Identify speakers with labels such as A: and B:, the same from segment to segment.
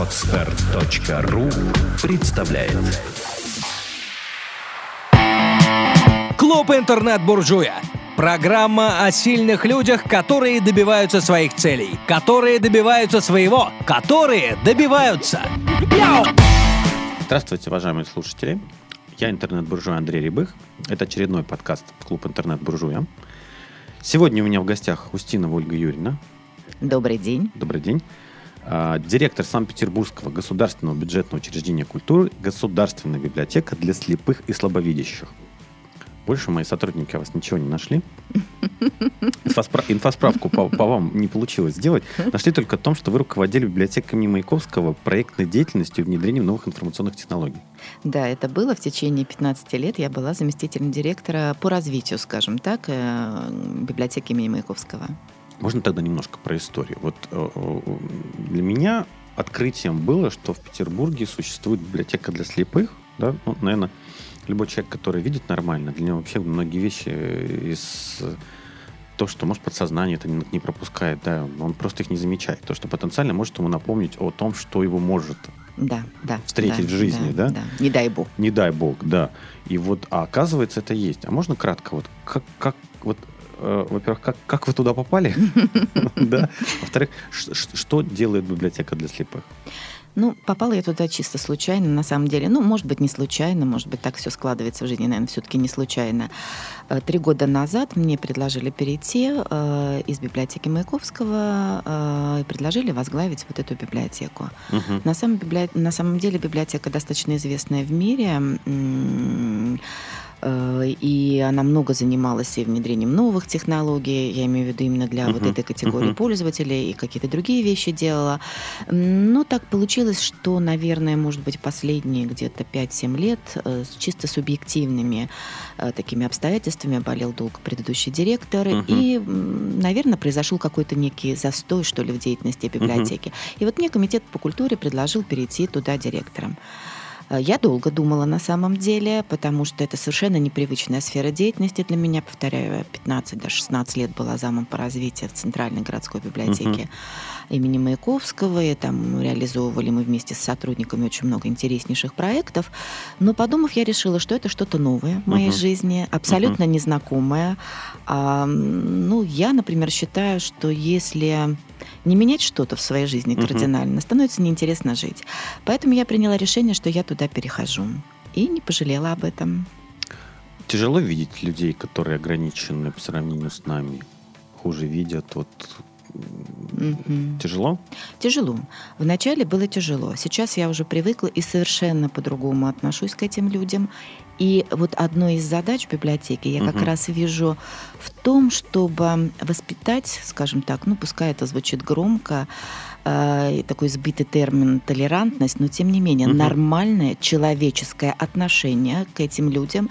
A: Отстар.ру представляет
B: Клуб интернет-буржуя. Программа о сильных людях, которые добиваются своих целей, которые добиваются своего, которые добиваются.
C: Здравствуйте, уважаемые слушатели. Я интернет-буржуй Андрей Рябых. Это очередной подкаст «Клуб интернет-буржуя». Сегодня у меня в гостях Устинова Ольга Юрьевна.
D: Добрый день.
C: Добрый день. А, Директор Санкт-Петербургского государственного бюджетного учреждения культуры «Государственная библиотека для слепых и слабовидящих». Больше мои сотрудники о вас ничего не нашли. Инфоспра- Инфосправку по, по вам не получилось сделать. Нашли только о том, что вы руководили библиотекой имени Маяковского проектной деятельностью и внедрением новых информационных технологий.
D: Да, это было в течение 15 лет. Я была заместителем директора по развитию, скажем так, э, библиотеки имени Маяковского.
C: Можно тогда немножко про историю? Вот э, э, для меня открытием было, что в Петербурге существует библиотека для слепых. Да? Ну, наверное, любой человек, который видит нормально, для него вообще многие вещи из то, что, может, подсознание это не, пропускает, да, он просто их не замечает. То, что потенциально может ему напомнить о том, что его может
D: Да, да.
C: Встретить
D: да,
C: в жизни, да?
D: Не дай бог.
C: не дай бог, да. И вот, а оказывается, это есть. А можно кратко, вот как, как вот, э, во-первых, как, как вы туда попали? Да. Во-вторых, что делает библиотека для слепых?
D: Ну, попала я туда чисто случайно, на самом деле. Ну, может быть, не случайно, может быть, так все складывается в жизни, наверное, все-таки не случайно. Э, Три года назад мне предложили перейти э, из библиотеки Маяковского э, и предложили возглавить вот эту библиотеку.
C: Мгм.
D: На самом, библи- на самом деле библиотека достаточно известная в мире, м, и она много занималась и внедрением новых технологий, я имею в виду именно для вот
C: Мгм,
D: этой категории
C: мгм.
D: пользователей, и какие-то другие вещи делала. Но так получилось, что, наверное, может быть, последние где-то 5-7 лет э, с чисто субъективными э, такими обстоятельствами болел долго предыдущий директор,
C: Мгм.
D: и, наверное, произошел какой-то некий застой, что ли, в деятельности библиотеки. И вот мне комитет по культуре предложил перейти туда директором. Э, Я долго думала на самом деле, потому что это совершенно непривычная сфера деятельности для меня. Повторяю, я 15 до 16 лет была замом по развитию в Центральной городской библиотеке имени Маяковского. И там реализовывали мы вместе с сотрудниками очень много интереснейших проектов. Но подумав, я решила, что это что-то новое в моей
C: Мгм.
D: жизни, абсолютно незнакомое. А, ну, я, например, считаю, что если не менять что-то в своей жизни кардинально, становится неинтересно жить. Поэтому я приняла решение, что я туда перехожу. И не пожалела об этом.
C: Тяжело видеть людей, которые ограничены по сравнению с нами, хуже видят. Вот
D: Мгм.
C: тяжело?
D: Тяжело. Вначале было тяжело. Сейчас я уже привыкла и совершенно по-другому отношусь к этим людям. И вот одной из задач библиотеки я как
C: Мгм.
D: раз вижу в том, чтобы воспитать, скажем так, ну пускай это звучит громко, э, такой сбитый термин толерантность, но тем не менее
C: Мгм.
D: нормальное человеческое отношение к этим людям,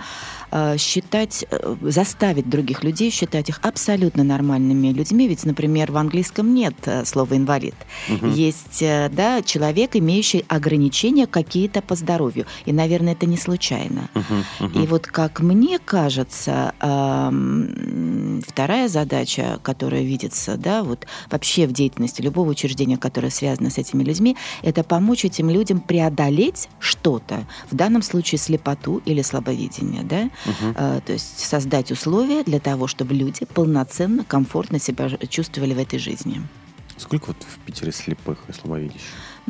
D: э, считать, э, заставить других людей считать их абсолютно нормальными людьми. Ведь, например, в английском нет э, слова инвалид.
C: Мгм.
D: Есть э, да, человек, имеющий ограничения какие-то по здоровью. И, наверное, это не случайно.
C: Мгм, мгм.
D: И вот, как мне кажется, эм, вторая задача, которая видится, да, вот вообще в деятельности любого учреждения, которое связано с этими людьми, это помочь этим людям преодолеть что-то, в данном случае слепоту или слабовидение, да,
C: Мгм.
D: Э, то есть создать условия для того, чтобы люди полноценно, комфортно себя чувствовали в этой жизни.
C: Сколько вот в Питере слепых и слабовидящих?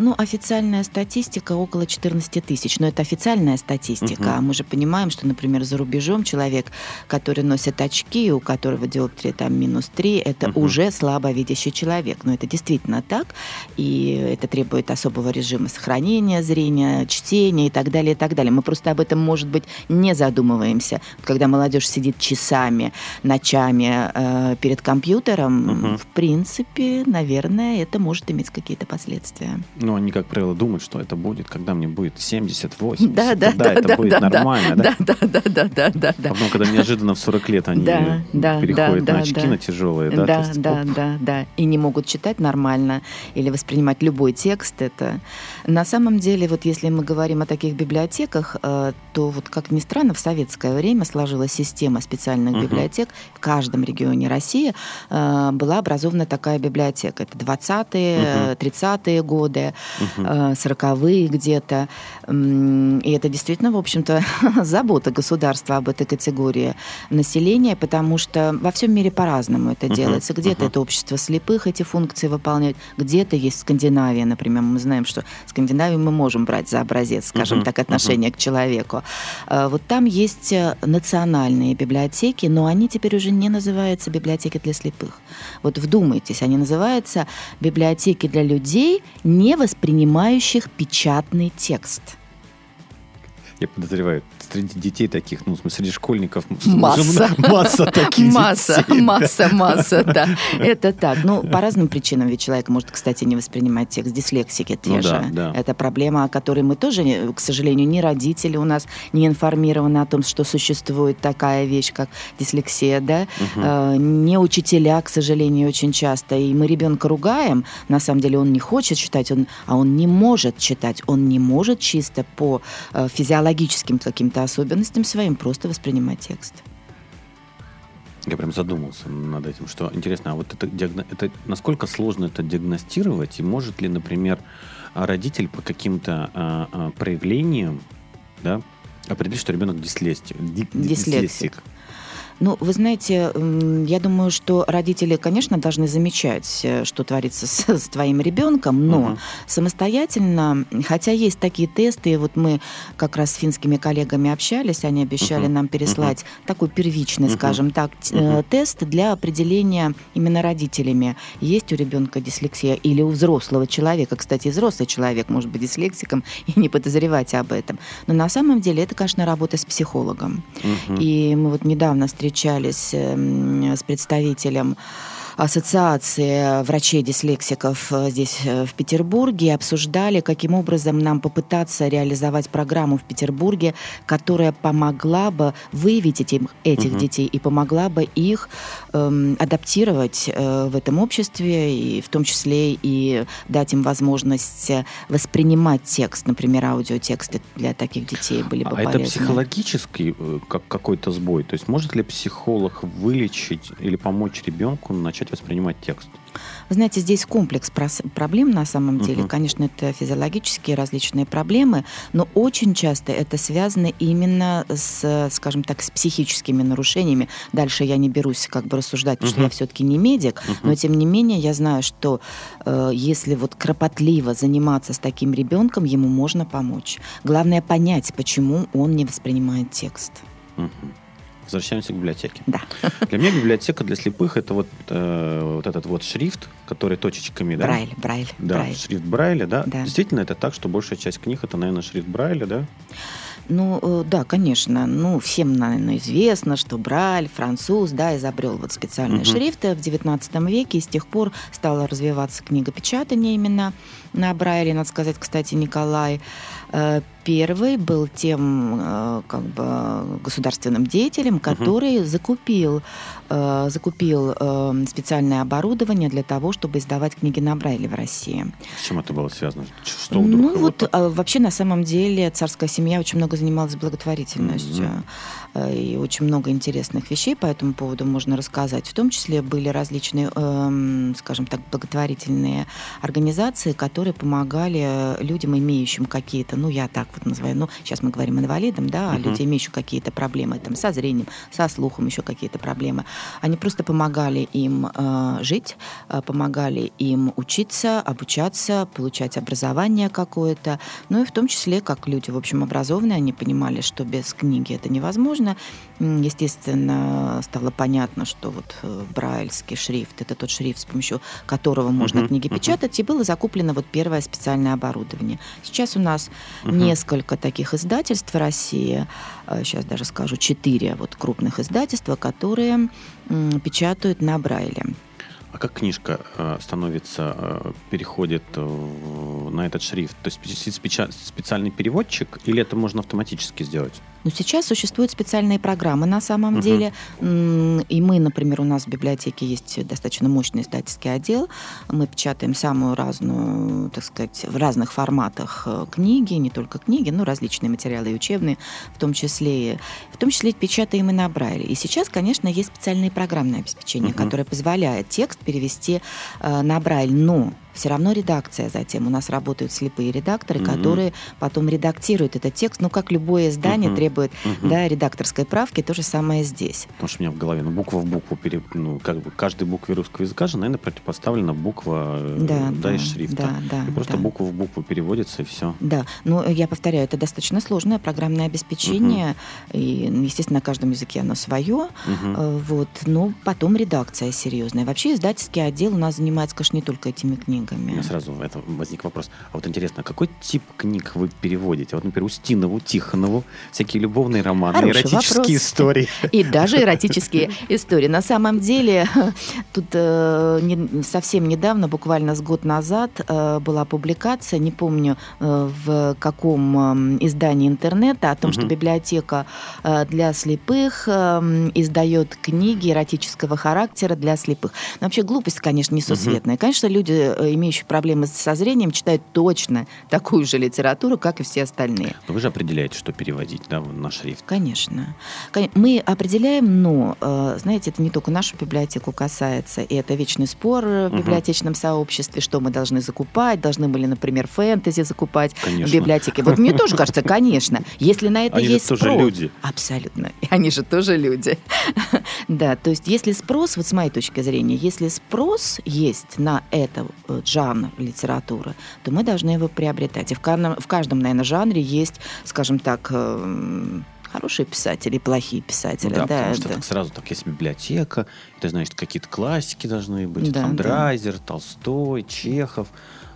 D: Ну, официальная статистика около 14 тысяч, но это официальная статистика.
C: Мгм.
D: А мы же понимаем, что, например, за рубежом человек, который носит очки, у которого диоптрия там минус 3, это
C: Мгм.
D: уже слабовидящий человек. Но это действительно так, и это требует особого режима сохранения зрения, чтения и так далее, и так далее. Мы просто об этом, может быть, не задумываемся. Когда молодежь сидит часами, ночами э, перед компьютером,
C: Мгм.
D: в принципе, наверное, это может иметь какие-то последствия.
C: Ну, они, как правило, думают, что это будет, когда мне будет 70, 80.
D: Да, да, да,
C: это
D: да,
C: будет
D: да,
C: нормально, да?
D: да, да, да, да, да, да,
C: потом, когда неожиданно в 40 лет они
D: Да, да,
C: переходят
D: да,
C: на очки,
D: да.
C: на тяжелые, да?
D: Да,
C: есть,
D: да,
C: оп,
D: да, да. И не могут читать нормально или воспринимать любой текст. Это на самом деле, вот если мы говорим о таких библиотеках, э, то вот как ни странно, в советское время сложилась система специальных
C: Мгм.
D: библиотек. В каждом регионе России э, была образована такая библиотека. это 20-е, 30-е годы, 40-е где-то. И это действительно, в общем-то, забота государства об этой категории населения, потому что во всем мире по-разному это делается. Где-то это общество слепых эти функции выполняет, где-то есть Скандинавия, например. Мы знаем, что Скандинавию мы можем брать за образец, скажем так, отношения к человеку. А вот там есть э, национальные библиотеки, но они теперь уже не называются библиотеки для слепых. Вот вдумайтесь, они называются библиотеки для людей, не воспринимающих печатный текст.
C: Я подозреваю, среди детей таких, ну, в смысле, среди школьников
D: масса.
C: масса таких
D: Масса,
C: детей,
D: масса, масса, да. Это так. Ну, по разным причинам ведь человек может, кстати, не воспринимать текст дислексики те
C: Ну
D: же.
C: да, да.
D: Это проблема, о которой мы тоже, к сожалению, ни родители у нас не информированы о том, что существует такая вещь, как дислексия, да, Э, не учителя, к сожалению, очень часто. И мы ребенка ругаем, на самом деле он не хочет читать, он, а он не может читать, он не может чисто по э, физиологическим каким-то особенностям своим просто воспринимать текст.
C: Я прям задумался над этим, что интересно, а вот это, диагно- это насколько сложно это диагностировать, и может ли, например, а, родитель по каким-то а, а, проявлениям да, определить, что ребенок дислексик? ди-
D: Дислексик. Ну, вы знаете, я думаю, что родители, конечно, должны замечать, э, что творится с, с твоим ребенком, но
C: Мгм.
D: самостоятельно, хотя есть такие тесты, и вот мы как раз с финскими коллегами общались, они обещали
C: Мгм.
D: нам переслать такой первичный,
C: Мгм.
D: скажем так,
C: Мгм.
D: тест для определения именно родителями, есть у ребенка дислексия или у взрослого человека. Кстати, взрослый человек может быть дислексиком и не подозревать об этом. Но на самом деле это, конечно, работа с психологом.
C: Мгм.
D: И мы вот недавно встречались эм, с представителем Ассоциации врачей-дислексиков э, здесь, э, в Петербурге, обсуждали, каким образом нам попытаться реализовать программу в Петербурге, которая помогла бы выявить этим, этих
C: Мгм.
D: детей и помогла бы их эм, адаптировать э, в этом обществе, и в том числе и дать им возможность э, воспринимать текст, например, аудиотексты для таких детей были бы
C: А это
D: полезны.
C: психологический э, как какой-то сбой? То есть может ли психолог вылечить или помочь ребенку начать воспринимать текст?
D: Вы знаете, здесь комплекс проблем на самом деле.
C: Мгм.
D: Конечно, это физиологические различные проблемы, но очень часто это связано именно с, скажем так, с психическими нарушениями. Дальше я не берусь как бы рассуждать, потому что
C: Мгм.
D: я все-таки не медик, но тем не менее я знаю, что э, если вот кропотливо заниматься с таким ребенком, ему можно помочь. Главное понять, почему он не воспринимает текст.
C: Мгм. Возвращаемся к библиотеке.
D: Да.
C: Для меня библиотека для слепых это вот, э, вот этот вот шрифт, который точечками, да?
D: Брайль, Брайль,
C: Да,
D: Брайль.
C: шрифт Брайля, да?
D: Да.
C: Действительно, это так, что большая часть книг это, наверное, шрифт Брайля, да?
D: Ну, э, да, конечно. Ну, всем, наверное, известно, что Брайль, француз, да, изобрел вот специальные
C: Мгм.
D: шрифты в XIX веке, и с тех пор стала развиваться книгопечатание именно на Брайле. Надо сказать, кстати, Николай Первый был тем э, как бы государственным деятелем, который закупил, э, закупил э, специальное оборудование для того, чтобы издавать книги на Брайле в России.
C: С чем это было связано? Что вдруг
D: Ну вот
C: так-
D: а, вообще на самом деле царская семья очень много занималась благотворительностью. Э, И очень много интересных вещей по этому поводу можно рассказать. В том числе были различные, эм, скажем так, благотворительные организации, которые помогали э, людям, имеющим какие-то, ну я так вот называю, ну сейчас мы говорим инвалидам, да,
C: Мгм.
D: люди, имеющие какие-то проблемы там со зрением, со слухом, еще какие-то проблемы. Они просто помогали им э, жить, э, помогали им учиться, обучаться, получать образование какое-то. Ну и в том числе, как люди, в общем, образованные, они понимали, что без книги это невозможно. М, Естественно, стало понятно, что вот э, брайльский шрифт – это тот шрифт, с помощью которого можно
C: Мгм,
D: книги
C: мгм.
D: печатать, и было закуплено вот первое специальное оборудование. Сейчас у нас
C: Мгм.
D: несколько таких издательств в России, э, сейчас даже скажу, четыре вот крупных издательства, которые печатают на Брайле.
C: А как книжка э, становится, э, переходит э, на этот шрифт? То есть специальный переводчик или это можно автоматически сделать?
D: Ну, сейчас существуют специальные программы на самом uh-huh. деле. И мы, например, у нас в библиотеке есть достаточно мощный издательский отдел. Мы печатаем самую разную, так сказать, в разных форматах э, книги, не только книги, но различные материалы и учебные, в том числе, в том числе печатаем и на Брайле. И сейчас, конечно, есть специальное программное обеспечение, uh-huh. которое позволяет текст перевести э, на Брайль, но все равно редакция затем. У нас работают слепые редакторы, mm-hmm. которые потом редактируют этот текст. Ну, как любое издание mm-hmm. требует mm-hmm. Да, редакторской правки, то же самое здесь.
C: Потому что у меня в голове, ну, буква в букву, пере, ну, как бы каждой букве русского языка же, наверное, противопоставлена буква э, да, да, да, из шрифта. Да, да, и просто да. буква в букву переводится, и все.
D: Да, но я повторяю, это достаточно сложное программное обеспечение, mm-hmm. и, естественно, на каждом языке оно свое, mm-hmm. вот, но потом редакция серьезная. Вообще издательский отдел у нас занимается, конечно, не только этими книгами книгами.
C: У меня сразу это возник вопрос. А вот интересно, какой тип книг вы переводите? Вот, например, Устинову, Тихонову, всякие любовные романы, Хороший эротические вопрос. истории.
D: И даже эротические истории. На самом деле, тут э, не, совсем недавно, буквально с год назад, э, была публикация, не помню э, в каком э, издании интернета, о том, угу. что библиотека для слепых э, издает книги эротического характера для слепых. Но вообще глупость, конечно, несусветная. Угу. Конечно, люди имеющие проблемы со зрением, читают точно такую же литературу, как и все остальные.
C: Но вы же определяете, что переводить да, на шрифт.
D: Конечно. Мы определяем, но, э, знаете, это не только нашу библиотеку касается, и это вечный спор в библиотечном угу. сообществе, что мы должны закупать, должны были, например, фэнтези закупать конечно. в библиотеке. Вот мне тоже кажется, конечно, если на это
C: Они
D: есть
C: спрос... тоже люди.
D: Абсолютно. Они же тоже люди. Да, то есть если спрос, вот с моей точки зрения, если спрос есть на это э, жанр литературы, то мы должны его приобретать. И в каждом, в каждом наверное, жанре есть, скажем так, э, хорошие писатели и плохие писатели. Ну
C: да, да, потому что так сразу так есть библиотека, это значит какие-то классики должны быть, да, там да. Драйзер, Толстой, Чехов.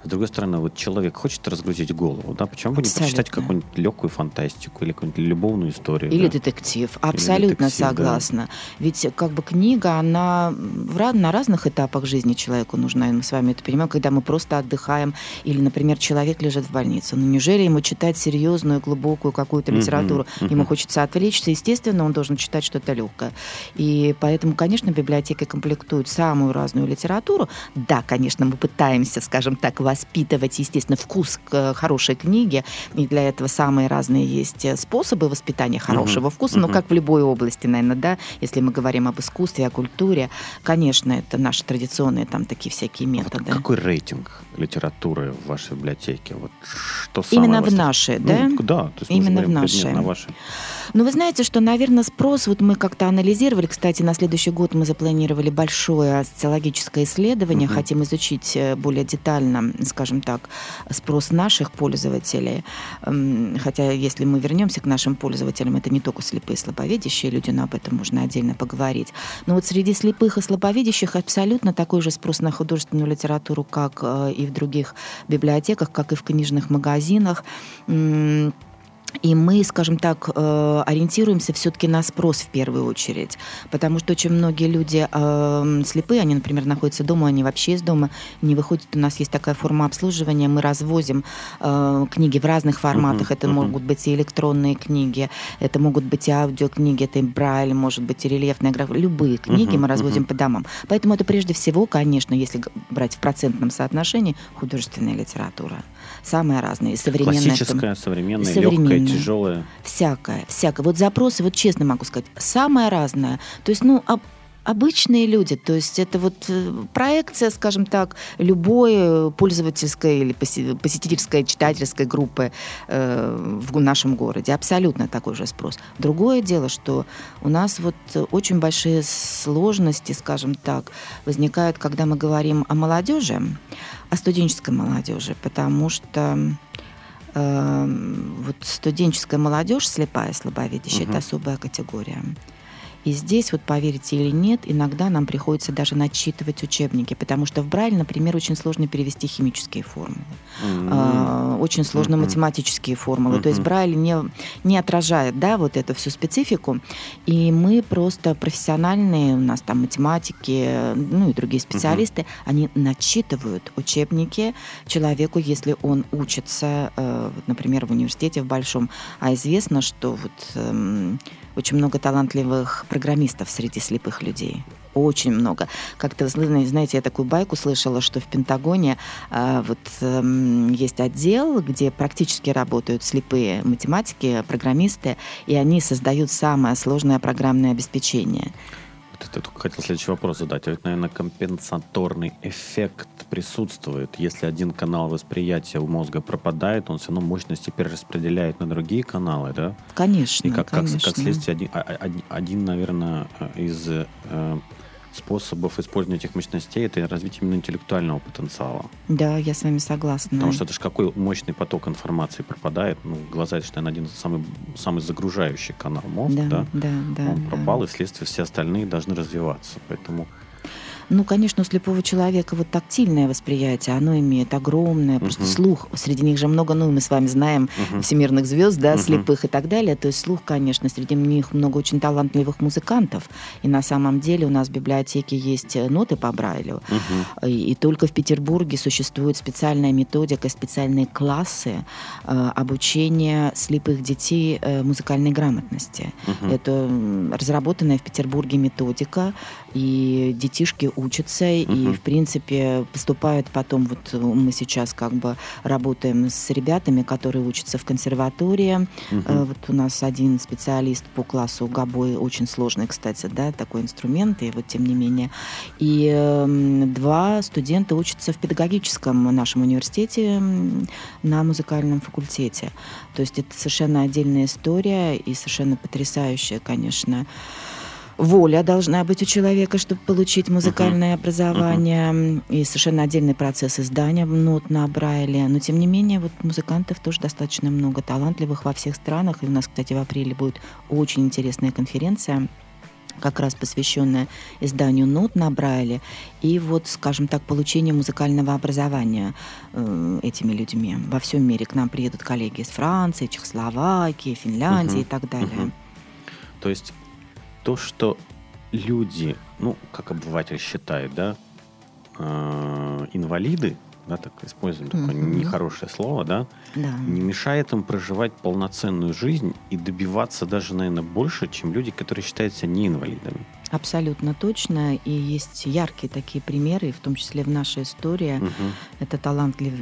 C: С другой стороны, вот человек хочет разгрузить голову, да, почему бы не почитать какую-нибудь легкую фантастику или какую-нибудь любовную историю?
D: Или
C: да?
D: детектив. Абсолютно детектив, согласна. Да. Ведь как бы книга, она в, на разных этапах жизни человеку нужна, и мы с вами это понимаем, когда мы просто отдыхаем, или, например, человек лежит в больнице. Ну, неужели ему читать серьезную, глубокую какую-то литературу? Uh-huh, uh-huh. Ему хочется отвлечься, естественно, он должен читать что-то легкое. И поэтому, конечно, библиотека комплектует самую разную литературу. Да, конечно, мы пытаемся, скажем так, воспитывать, естественно, вкус к э, хорошей книге. И для этого самые разные есть э, способы воспитания хорошего uh-huh. вкуса. Uh-huh. Ну, как в любой области, наверное, да, если мы говорим об искусстве, о культуре, конечно, это наши традиционные там такие всякие методы.
C: Вот какой рейтинг литературы в вашей библиотеке? Вот что
D: Именно в нашей, да?
C: Ну, да, то есть
D: Именно в нашей.
C: На вашей.
D: Ну, вы знаете, что, наверное, спрос, вот мы как-то анализировали, кстати, на следующий год мы запланировали большое социологическое исследование, uh-huh. хотим изучить э, более детально скажем так, спрос наших пользователей. Хотя, если мы вернемся к нашим пользователям, это не только слепые и слабовидящие люди, но об этом можно отдельно поговорить. Но вот среди слепых и слабовидящих абсолютно такой же спрос на художественную литературу, как э, и в других библиотеках, как и в книжных магазинах. И мы, скажем так, э, ориентируемся все-таки на спрос в первую очередь, потому что очень многие люди э, слепые, они, например, находятся дома, они вообще из дома не выходят. У нас есть такая форма обслуживания, мы развозим э, книги в разных форматах. Uh-huh, это uh-huh. могут быть и электронные книги, это могут быть и аудиокниги, это и брайль, может быть и рельефная графика. Любые книги uh-huh, мы развозим uh-huh. по домам. Поэтому это прежде всего, конечно, если брать в процентном соотношении, художественная литература. Самая разная. Современная.
C: Классическая, современная, современная легкая, тяжелая.
D: Всякая, всякая. Вот запросы, вот честно могу сказать, самое разное. То есть, ну, об, обычные люди. То есть это вот э, проекция, скажем так, любой пользовательской или посетительской, читательской группы э, в нашем городе. Абсолютно такой же спрос. Другое дело, что у нас вот очень большие сложности, скажем так, возникают, когда мы говорим о молодежи, о студенческой молодежи, потому что э, вот студенческая молодежь, слепая, слабовидящая, угу. это особая категория. И здесь, вот поверите или нет, иногда нам приходится даже начитывать учебники, потому что в Брайле, например, очень сложно перевести химические формулы, mm-hmm. очень сложно mm-hmm. математические формулы. Mm-hmm. То есть Брайль не, не отражает да, вот эту всю специфику, и мы просто профессиональные, у нас там математики, ну и другие специалисты, mm-hmm. они начитывают учебники человеку, если он учится, э, например, в университете в большом, а известно, что вот эм, очень много талантливых программистов среди слепых людей. Очень много. Как-то, знаете, я такую байку слышала, что в Пентагоне э, вот э, есть отдел, где практически работают слепые математики, программисты, и они создают самое сложное программное обеспечение
C: ты только хотел следующий вопрос задать. Ведь, наверное, компенсаторный эффект присутствует. Если один канал восприятия у мозга пропадает, он все равно мощности перераспределяет на другие каналы, да?
D: Конечно,
C: И как,
D: конечно.
C: как, как следствие, один, один, один наверное, из э, способов использования этих мощностей это развитие именно интеллектуального потенциала.
D: Да, я с вами согласна.
C: Потому что это же какой мощный поток информации пропадает. Ну, глаза это, наверное, один из самый, самый загружающий канал мозга,
D: да? Да, да, да.
C: Он
D: да.
C: пропал, и вследствие все остальные должны развиваться. Поэтому
D: ну, конечно, у слепого человека вот тактильное восприятие, оно имеет огромное, uh-huh. просто слух. Среди них же много, ну, мы с вами знаем uh-huh. всемирных звезд, да, uh-huh. слепых и так далее. То есть слух, конечно, среди них много очень талантливых музыкантов. И на самом деле у нас в библиотеке есть э, ноты по Брайлю. Uh-huh. И, и только в Петербурге существует специальная методика, специальные классы э, обучения слепых детей э, музыкальной грамотности. Uh-huh. Это разработанная в Петербурге методика, и детишки учатся, uh-huh. и, в принципе, поступают потом, вот мы сейчас как бы работаем с ребятами, которые учатся в консерватории. Uh-huh. Вот у нас один специалист по классу гобой, очень сложный, кстати, да, такой инструмент, и вот тем не менее. И э, два студента учатся в педагогическом нашем университете на музыкальном факультете. То есть это совершенно отдельная история и совершенно потрясающая, конечно, воля должна быть у человека, чтобы получить музыкальное uh-huh. образование, uh-huh. и совершенно отдельный процесс издания нот на Брайле. Но, тем не менее, вот музыкантов тоже достаточно много, талантливых во всех странах. И у нас, кстати, в апреле будет очень интересная конференция как раз посвященная изданию нот на Брайле и вот, скажем так, получению музыкального образования э, этими людьми. Во всем мире к нам приедут коллеги из Франции, Чехословакии, Финляндии uh-huh. и так далее. Uh-huh.
C: То есть то, что люди, ну, как обыватель считает, да, э, инвалиды, да, так используем mm-hmm. такое нехорошее слово, да,
D: да,
C: не мешает им проживать полноценную жизнь и добиваться даже, наверное, больше, чем люди, которые считаются не инвалидами.
D: Абсолютно точно. И есть яркие такие примеры, в том числе в нашей истории. Угу. Это талантлив,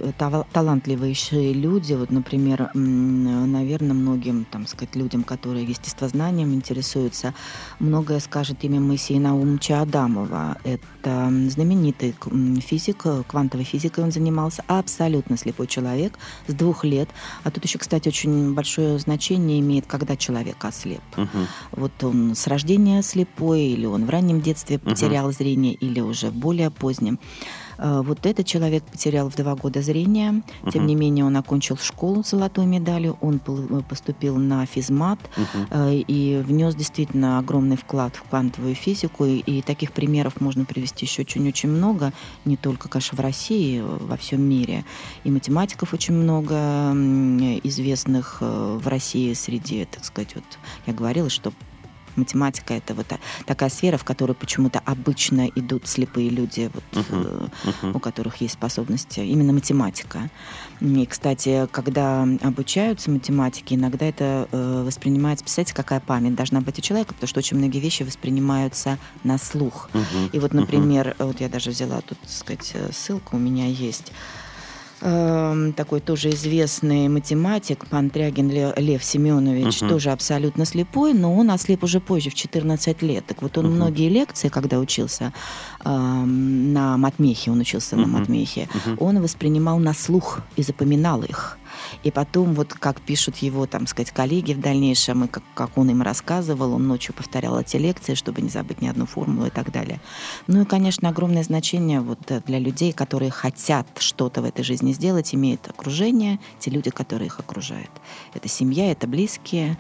D: талантливейшие люди. Вот, например, наверное, многим, там сказать, людям, которые естествознанием интересуются, многое скажет имя Моисея Наумовича Адамова. Это знаменитый физик, квантовой физикой он занимался, абсолютно слепой человек с двух лет. А тут еще, кстати, очень большое значение имеет, когда человек ослеп. Угу. Вот он с рождения слепой или он в раннем детстве потерял uh-huh. зрение, или уже в более позднем. Э, вот этот человек потерял в два года зрение. Uh-huh. Тем не менее, он окончил школу с золотой медалью, он э, поступил на физмат uh-huh. и внес действительно огромный вклад в квантовую физику. И таких примеров можно привести еще очень-очень много, не только, конечно, в России, во всем мире. И математиков очень много известных в России среди, так сказать, вот я говорила, что математика это вот такая сфера, в которую почему-то обычно идут слепые люди, вот, uh-huh. Uh-huh. у которых есть способности, именно математика. И, кстати, когда обучаются математике, иногда это э, воспринимается, представляете, какая память должна быть у человека, потому что очень многие вещи воспринимаются на слух. Uh-huh. И вот, например, uh-huh. вот я даже взяла тут, так сказать, э, ссылку у меня есть. Эм, такой тоже известный математик, Пантрягин Лев Семенович, uh-huh. тоже абсолютно слепой, но он ослеп уже позже, в 14 лет. Так вот он uh-huh. многие лекции, когда учился э, на матмехе, он учился uh-huh. на матмехе, uh-huh. он воспринимал на слух и запоминал их. И потом, вот как пишут его, там сказать, коллеги в дальнейшем, и как, как он им рассказывал, он ночью повторял эти лекции, чтобы не забыть ни одну формулу и так далее. Ну и, конечно, огромное значение вот э, для людей, которые хотят что-то в этой жизни сделать, имеет окружение, те люди, которые их окружают. Это семья, это близкие.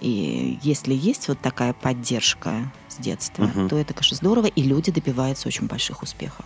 D: И если есть вот такая поддержка с детства,
C: Мгм.
D: то это, конечно, здорово, и люди добиваются очень больших успехов.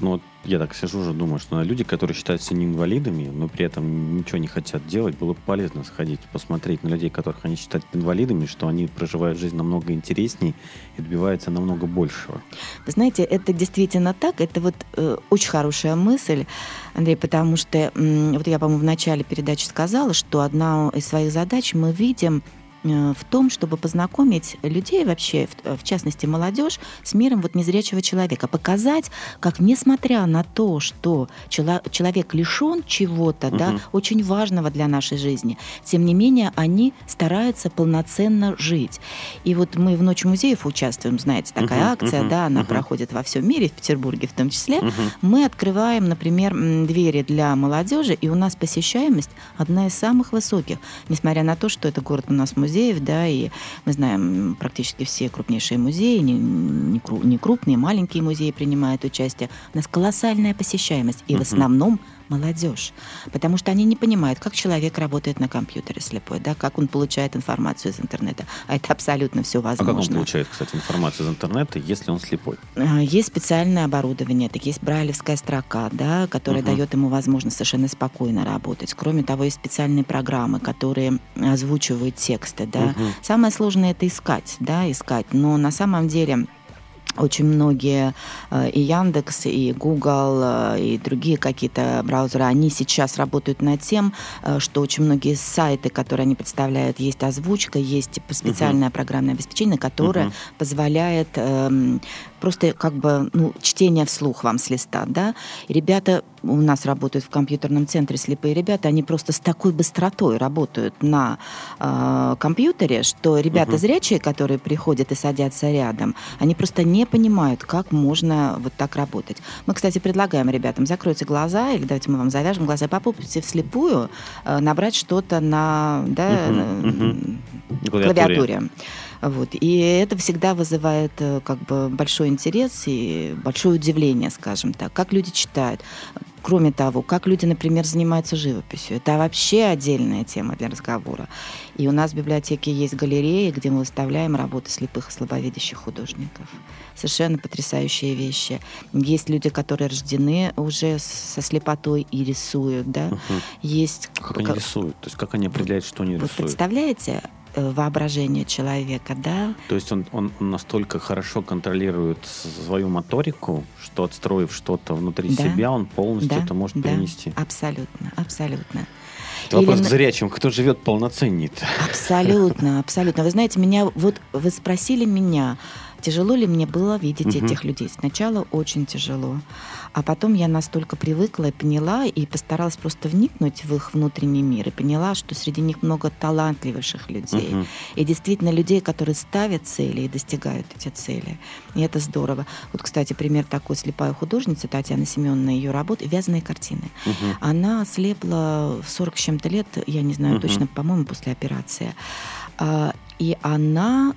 C: Ну, вот я так сижу уже, думаю, что люди, которые считаются не инвалидами, но при этом ничего не хотят делать, было бы полезно сходить, посмотреть на людей, которых они считают инвалидами, что они проживают жизнь намного интересней и добиваются намного большего.
D: Вы знаете, это действительно так. Это вот э, очень хорошая мысль, Андрей, потому что м, вот я, по-моему, в начале передачи сказала, что одна из своих задач мы видим э, в том, чтобы познакомить людей вообще, в, в частности молодежь, с миром вот незрячего человека, показать, как несмотря на то, что чело- человек лишен чего-то, да,
C: Мгм.
D: очень важного для нашей жизни, тем не менее они стараются полноценно жить. И вот мы в Ночи музеев участвуем, знаете, такая
C: Мгм,
D: акция,
C: мгм,
D: да, она
C: мгм.
D: проходит во всем мире, в Петербурге в том числе.
C: Мгм.
D: Мы открываем, например, двери для молодежи, и у нас посещаемость одна из самых высоких, несмотря на то, что это город у нас музеев, да, и мы знаем практически все крупнейшие музеи, не, не не крупные, маленькие музеи принимают участие. У нас колоссальная посещаемость, и
C: Мгм.
D: в основном молодежь, потому что они не понимают, как человек работает на компьютере слепой, да, как он получает информацию из интернета, а это абсолютно все
C: А как он
D: возможно.
C: получает, кстати, информацию из интернета, если он слепой?
D: А, Есть специальное оборудование, так есть брайлевская строка, да, которая
C: Мгм.
D: дает ему возможность совершенно спокойно работать. Кроме того, есть специальные программы, которые озвучивают тексты, да.
C: Мгм.
D: Самое сложное это искать, да, искать. Но на самом деле очень многие э, и Яндекс, и Google, э, и другие какие-то браузеры, они сейчас работают над тем, э, что очень многие сайты, которые они представляют, есть озвучка, есть специальное программное обеспечение, которое
C: Мгм.
D: позволяет эм, просто как бы ну, чтение вслух вам с листа, да. И ребята у нас работают в компьютерном центре слепые ребята, они просто с такой быстротой работают на э, компьютере, что ребята
C: Мгм.
D: зрячие, которые приходят и садятся рядом, они просто не понимают, как можно вот так работать. Мы, кстати, предлагаем ребятам закройте глаза или давайте мы вам завяжем глаза, и попробуйте вслепую э, набрать что-то на да, э,
C: мгм.
D: на клавиатуре. Вот. И это всегда вызывает э, как бы большой интерес и большое удивление, скажем так, как люди читают. Кроме того, как люди, например, занимаются живописью. Это вообще отдельная тема для разговора. И у нас в библиотеке есть галереи, где мы выставляем работы слепых и слабовидящих художников. Совершенно потрясающие вещи. Есть люди, которые рождены уже со слепотой и рисуют, да.
C: Мгм.
D: Есть
C: Как они рисуют? То есть как они определяют, что они
D: вы
C: рисуют?
D: представляете воображение человека, да?
C: То есть он, он, он настолько хорошо контролирует свою моторику, что отстроив что-то внутри
D: Да.
C: себя, он полностью
D: Да,
C: это может
D: да,
C: перенести.
D: Абсолютно, абсолютно.
C: Вопрос
D: Или
C: к
D: на-
C: зрячим. Кто живет полноценнее-то?
D: Абсолютно, абсолютно. Вы знаете, меня вот вы спросили меня, тяжело ли мне было видеть
C: Мгм.
D: этих людей. Сначала очень тяжело, а потом я настолько привыкла и поняла и постаралась просто вникнуть в их внутренний мир и поняла, что среди них много талантливейших людей.
C: Мгм.
D: И действительно людей, которые ставят цели и достигают эти цели. И это здорово. Вот, кстати, пример такой слепая художница Татьяна Семеновна, ее работы «Вязаные картины».
C: Мгм.
D: Она слепла в 40 с чем-то лет, я не знаю
C: Мгм.
D: точно, по-моему, после операции. А, И она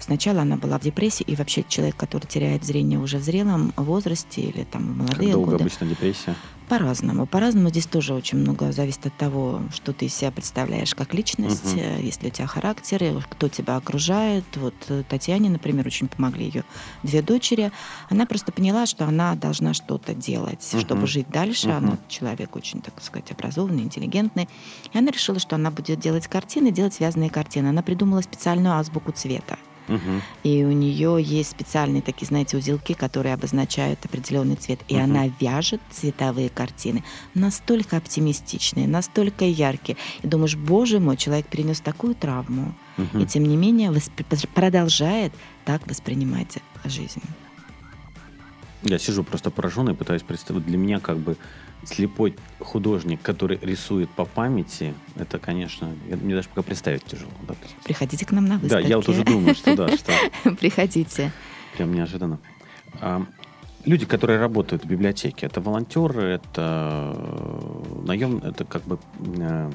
D: Сначала она была в депрессии, и вообще человек, который теряет зрение уже в зрелом возрасте или там в
C: Как
D: молодые
C: долго
D: годы,
C: обычно депрессия?
D: По-разному. По-разному здесь тоже очень много зависит от того, что ты из себя представляешь как личность,
C: Мгм.
D: э, если у тебя характер, кто тебя окружает. Вот э, Татьяне, например, очень помогли ее две дочери. Она просто поняла, что она должна что-то делать,
C: Мгм.
D: чтобы жить дальше.
C: Мгм.
D: Она человек очень, так сказать, образованный, интеллигентный. И она решила, что она будет делать картины, делать связанные картины. Она придумала специальную азбуку цвета.
C: Мгм.
D: И у нее есть специальные такие, знаете, узелки, которые обозначают определенный цвет. И
C: Мгм.
D: она вяжет цветовые картины настолько оптимистичные, настолько яркие. И думаешь, боже мой, человек перенес такую травму.
C: Мгм.
D: И тем не менее воспри- продолжает так воспринимать жизнь.
C: Я сижу просто пораженный, пытаюсь представить. Для меня как бы слепой художник, который рисует по памяти, это, конечно, мне даже пока представить тяжело. Да,
D: Приходите к нам на
C: Да,
D: выставки.
C: я вот уже думаю, что да, что
D: Приходите.
C: прям неожиданно. А, люди, которые работают в библиотеке, это волонтеры, это наем, это как бы э,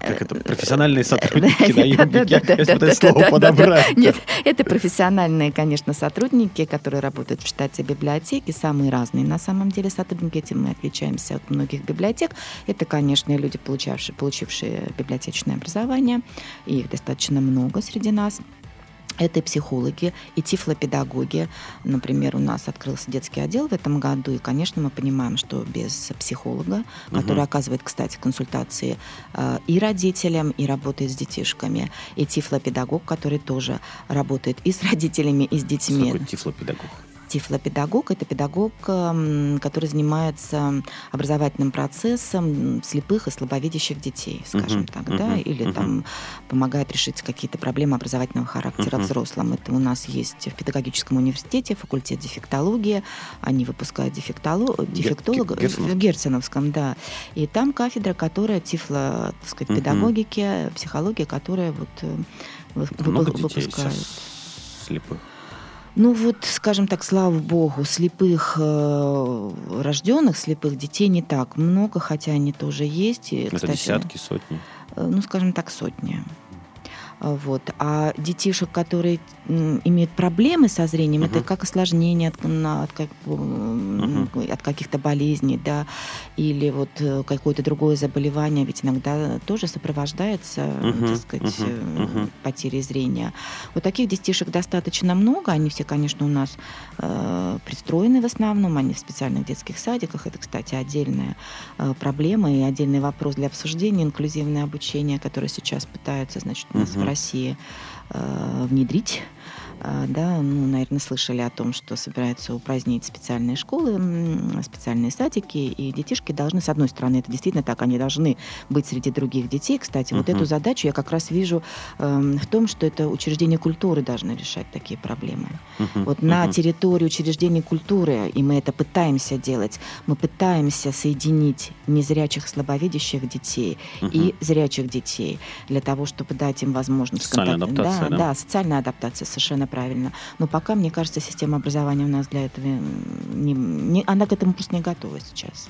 C: как это, профессиональные сотрудники, наемники. Я пытаюсь слово подобрать.
D: Нет, это профессиональные, конечно, сотрудники, которые работают в штате библиотеки, самые разные. На самом деле сотрудники этим мы отличаемся от многих библиотек. Это, конечно, люди, получавшие, получившие библиотечное образование, и их достаточно много среди нас. Это и психологи, и тифлопедагоги. Например, у нас открылся детский отдел в этом году, и, конечно, мы понимаем, что без психолога, который оказывает, кстати, консультации э, и родителям, и работает с детишками, и тифлопедагог, который тоже работает и с родителями, и с детьми.
C: Какой тифлопедагог?
D: Тифлопедагог – это педагог, который занимается образовательным процессом слепых и слабовидящих детей, скажем uh-huh, так, uh-huh, да, или uh-huh. там помогает решить какие-то проблемы образовательного характера uh-huh. взрослым. Это у нас есть в педагогическом университете факультет дефектологии, они выпускают дефектолог, дефектологов в Герценовском, да, и там кафедра, которая тифло, так сказать, педагогики, психология, которая вот э,
C: Много выпускает. слепых?
D: Ну вот, скажем так, слава богу, слепых э, рожденных, слепых детей не так много, хотя они тоже есть. И,
C: Это кстати, десятки, сотни?
D: Э, ну, скажем так, сотни. Вот. А детишек, которые имеют проблемы со зрением, uh-huh. это как осложнение от, от, как, uh-huh. от каких-то болезней, да, или вот э, какое-то другое заболевание, ведь иногда тоже сопровождается, uh-huh. так сказать, uh-huh. потерей зрения. Вот таких детишек достаточно много, они все, конечно, у нас э, пристроены в основном, они в специальных детских садиках, это, кстати, отдельная э, проблема и отдельный вопрос для обсуждения, инклюзивное обучение, которое сейчас пытаются, значит, у нас uh-huh. России э, внедрить. А, да, ну, наверное, слышали о том, что собираются упразднить специальные школы, специальные садики, и детишки должны, с одной стороны, это действительно так, они должны быть среди других детей. Кстати, uh-huh. вот эту задачу я как раз вижу э, в том, что это учреждения культуры должны решать такие проблемы. Uh-huh. Вот uh-huh. на территории учреждений культуры, и мы это пытаемся делать, мы пытаемся соединить незрячих, слабовидящих детей uh-huh. и зрячих детей для того, чтобы дать им возможность...
C: Социальная контакт... адаптация,
D: да, да? Да, социальная адаптация, совершенно правильно. Но пока, мне кажется, система образования у нас для этого не, не, она к этому просто не готова сейчас.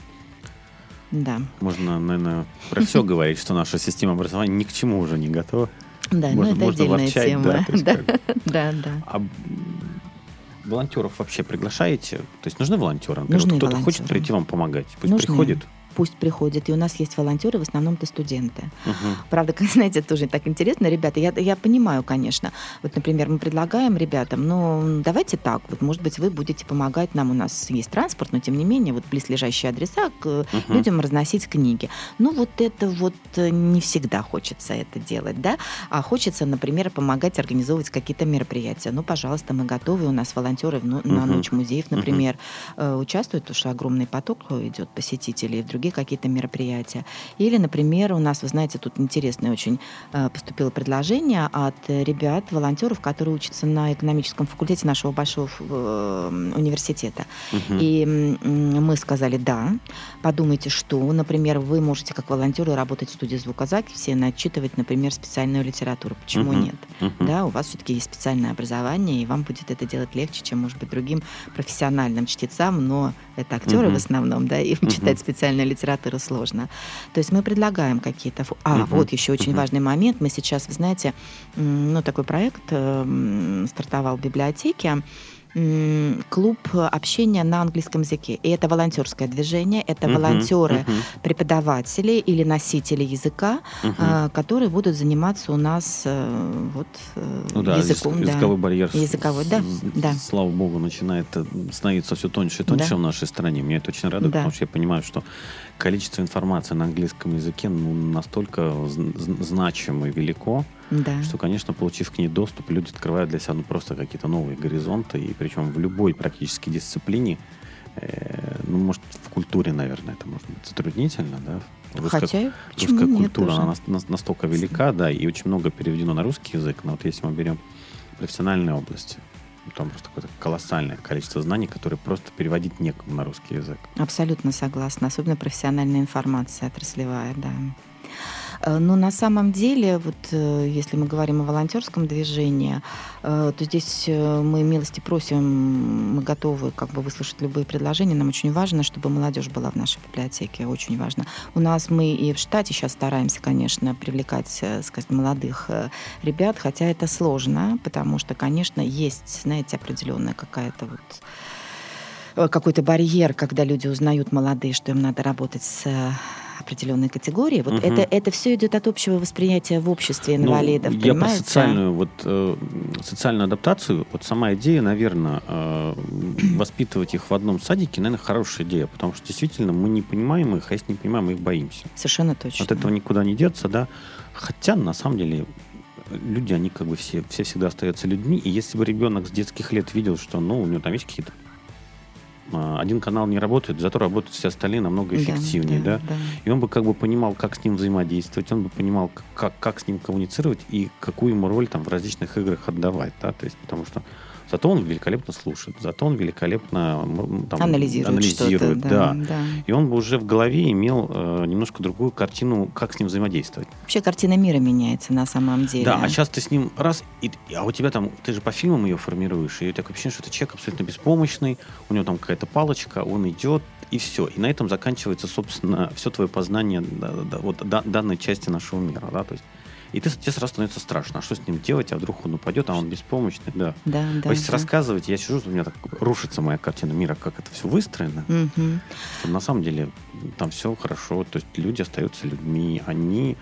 D: Да.
C: Можно, наверное, про все говорить, что наша система образования ни к чему уже не готова.
D: Да, ну это отдельная тема. Да, да, да. А
C: волонтеров вообще приглашаете? То есть нужны волонтеры? Нужны Кто-то хочет прийти вам помогать? Пусть приходит
D: пусть приходят. И у нас есть волонтеры, в основном это студенты. Угу. Правда, знаете, тоже так интересно, ребята, я, я понимаю, конечно. Вот, например, мы предлагаем ребятам, ну, давайте так, вот, может быть, вы будете помогать нам, у нас есть транспорт, но тем не менее, вот близлежащие адреса к угу. людям разносить книги. Ну, вот это вот э, не всегда хочется это делать, да, а хочется, например, помогать организовывать какие-то мероприятия. Ну, пожалуйста, мы готовы, у нас волонтеры ну, на ночь музеев, например, угу. участвуют, потому что огромный поток идет посетителей в других другие какие-то мероприятия. Или, например, у нас, вы знаете, тут интересное очень э, поступило предложение от ребят, волонтеров, которые учатся на экономическом факультете нашего большого э, университета. Угу. И мы сказали, да, подумайте, что, например, вы можете как волонтеры работать в студии звукозаписи, начитывать, например, специальную литературу. Почему угу. нет? Угу. Да, у вас все-таки есть специальное образование, и вам будет это делать легче, чем, может быть, другим профессиональным чтецам, но это актеры угу. в основном, да, и угу. читать специальную литературу сложно. То есть мы предлагаем какие-то... А, угу. вот еще очень угу. важный момент. Мы сейчас, вы знаете, ну, такой проект э, стартовал в библиотеке клуб общения на английском языке. И это волонтерское движение, это uh-huh, волонтеры, uh-huh. преподаватели или носители языка, uh-huh. которые будут заниматься у нас э, вот, э, ну, да, языком.
C: Язык, да. Языковой барьер,
D: языковой, да, да.
C: слава богу, начинает э, становиться все тоньше и тоньше да. в нашей стране. Мне это очень радует, да. потому что я понимаю, что количество информации на английском языке ну, настолько значимо и велико, да. что, конечно, получив к ней доступ, люди открывают для себя ну, просто какие-то новые горизонты, и причем в любой практически дисциплине, э, ну, может, в культуре, наверное, это может быть затруднительно, да,
D: Русская, Хотя,
C: русская культура, она настолько велика, да, и очень много переведено на русский язык, но вот если мы берем профессиональные области, там просто какое-то колоссальное количество знаний, которые просто переводить некому на русский язык.
D: Абсолютно согласна. Особенно профессиональная информация отраслевая, да. Э, но на самом деле, вот э, если мы говорим о волонтерском движении, э, то здесь мы милости просим, мы готовы как бы выслушать любые предложения. Нам очень важно, чтобы молодежь была в нашей библиотеке, очень важно. У нас мы и в штате сейчас стараемся, конечно, привлекать, сказать, молодых ребят, хотя это сложно, потому что, конечно, есть, знаете, определенная какая-то вот какой-то барьер, когда люди узнают молодые, что им надо работать с определенной категории. Вот
C: Мгм.
D: это, это все идет от общего восприятия в обществе инвалидов,
C: Ну, я про
D: понимаете?
C: социальную, вот, э, социальную адаптацию, вот сама идея, наверное, э, воспитывать их в одном садике, наверное, хорошая идея, потому что действительно мы не понимаем их, а если не понимаем, мы их боимся.
D: Совершенно точно.
C: От этого никуда не деться, да. Хотя, на самом деле, люди, они как бы все, все всегда остаются людьми, и если бы ребенок с детских лет видел, что, ну, у него там есть какие-то один канал не работает, зато работают все остальные намного
D: Да,
C: эффективнее, да,
D: да.
C: и он бы как бы понимал, как с ним взаимодействовать, он бы понимал, как, как с ним коммуницировать и какую ему роль там в различных играх отдавать, да, то есть потому что зато он великолепно слушает, зато он великолепно там,
D: Анализирует,
C: анализирует, да.
D: да, да.
C: И он бы уже в голове имел э, немножко другую картину, как с ним взаимодействовать.
D: Вообще картина мира меняется на самом деле.
C: Да, а сейчас ты с ним раз, и, а у тебя там, ты же по фильмам ее формируешь, и такое ощущение, что это человек абсолютно беспомощный, у него там какая-то палочка, он идет, и все. И на этом заканчивается, собственно, все твое познание да, да, вот, да- данной части нашего мира, да, то есть и ты, тебе сразу становится страшно, а что с ним делать, а вдруг он упадет, а он беспомощный, да.
D: Да, да.
C: А если
D: да.
C: рассказывать, я сижу, у меня так рушится моя картина мира, как это все выстроено. Что на самом деле там все хорошо, то есть люди остаются людьми, они